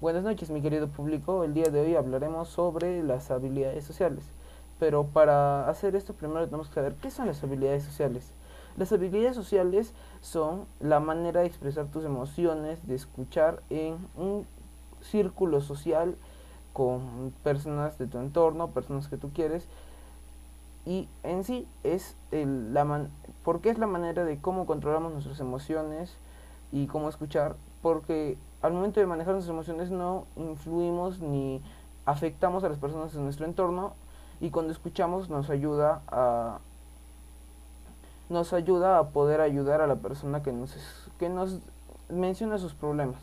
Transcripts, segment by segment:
noches mi querido público, el día de hoy hablaremos sobre las habilidades sociales. Pero para hacer esto primero tenemos que saber qué son las habilidades sociales. Las habilidades sociales son la manera de expresar tus emociones, de escuchar en un círculo social con personas de tu entorno, personas que tú quieres. Y en sí es el, la man porque es la manera de cómo controlamos nuestras emociones y cómo escuchar, porque al momento de manejar nuestras emociones no influimos ni afectamos a las personas en nuestro entorno y cuando escuchamos nos ayuda a nos ayuda a poder ayudar a la persona que nos que nos menciona sus problemas.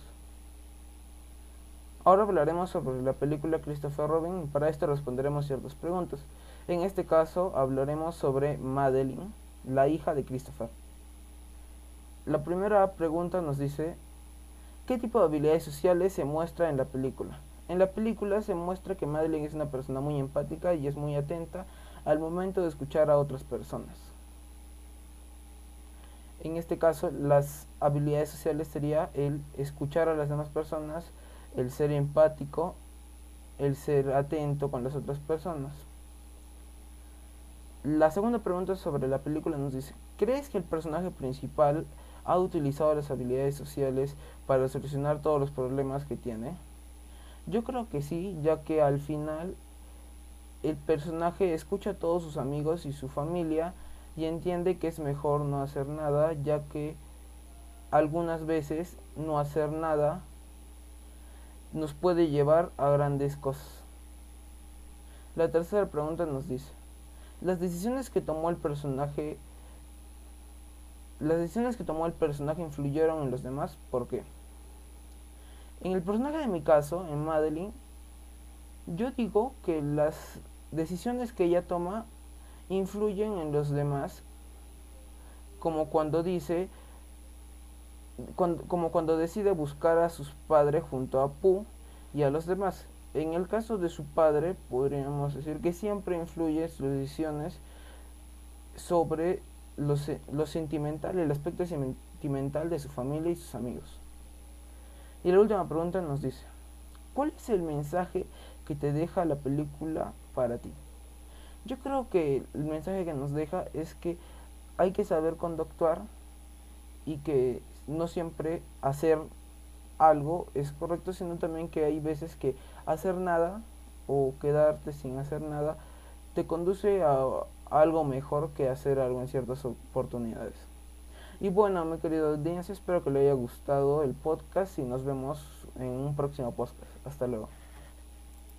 Ahora hablaremos sobre la película Christopher Robin y para esto responderemos ciertas preguntas. En este caso hablaremos sobre Madeline, la hija de Christopher. La primera pregunta nos dice ¿Qué tipo de habilidades sociales se muestra en la película? En la película se muestra que Madeline es una persona muy empática y es muy atenta al momento de escuchar a otras personas. En este caso, las habilidades sociales sería el escuchar a las demás personas, el ser empático, el ser atento con las otras personas. La segunda pregunta sobre la película nos dice, ¿crees que el personaje principal ha utilizado las habilidades sociales para solucionar todos los problemas que tiene? Yo creo que sí, ya que al final el personaje escucha a todos sus amigos y su familia y entiende que es mejor no hacer nada, ya que algunas veces no hacer nada nos puede llevar a grandes cosas. La tercera pregunta nos dice, las decisiones que tomó el personaje las decisiones que tomó el personaje influyeron en los demás, ¿por qué? En el personaje de mi caso, en Madeline, yo digo que las decisiones que ella toma influyen en los demás, como cuando dice, como cuando decide buscar a sus padres junto a Pu y a los demás. En el caso de su padre, podríamos decir que siempre influye sus decisiones sobre lo, lo sentimental, el aspecto sentimental de su familia y sus amigos. Y la última pregunta nos dice, ¿cuál es el mensaje que te deja la película para ti? Yo creo que el mensaje que nos deja es que hay que saber cuándo actuar y que no siempre hacer algo es correcto, sino también que hay veces que hacer nada o quedarte sin hacer nada te conduce a algo mejor que hacer algo en ciertas oportunidades. Y bueno, mi querido audiencia, espero que le haya gustado el podcast y nos vemos en un próximo podcast. Hasta luego.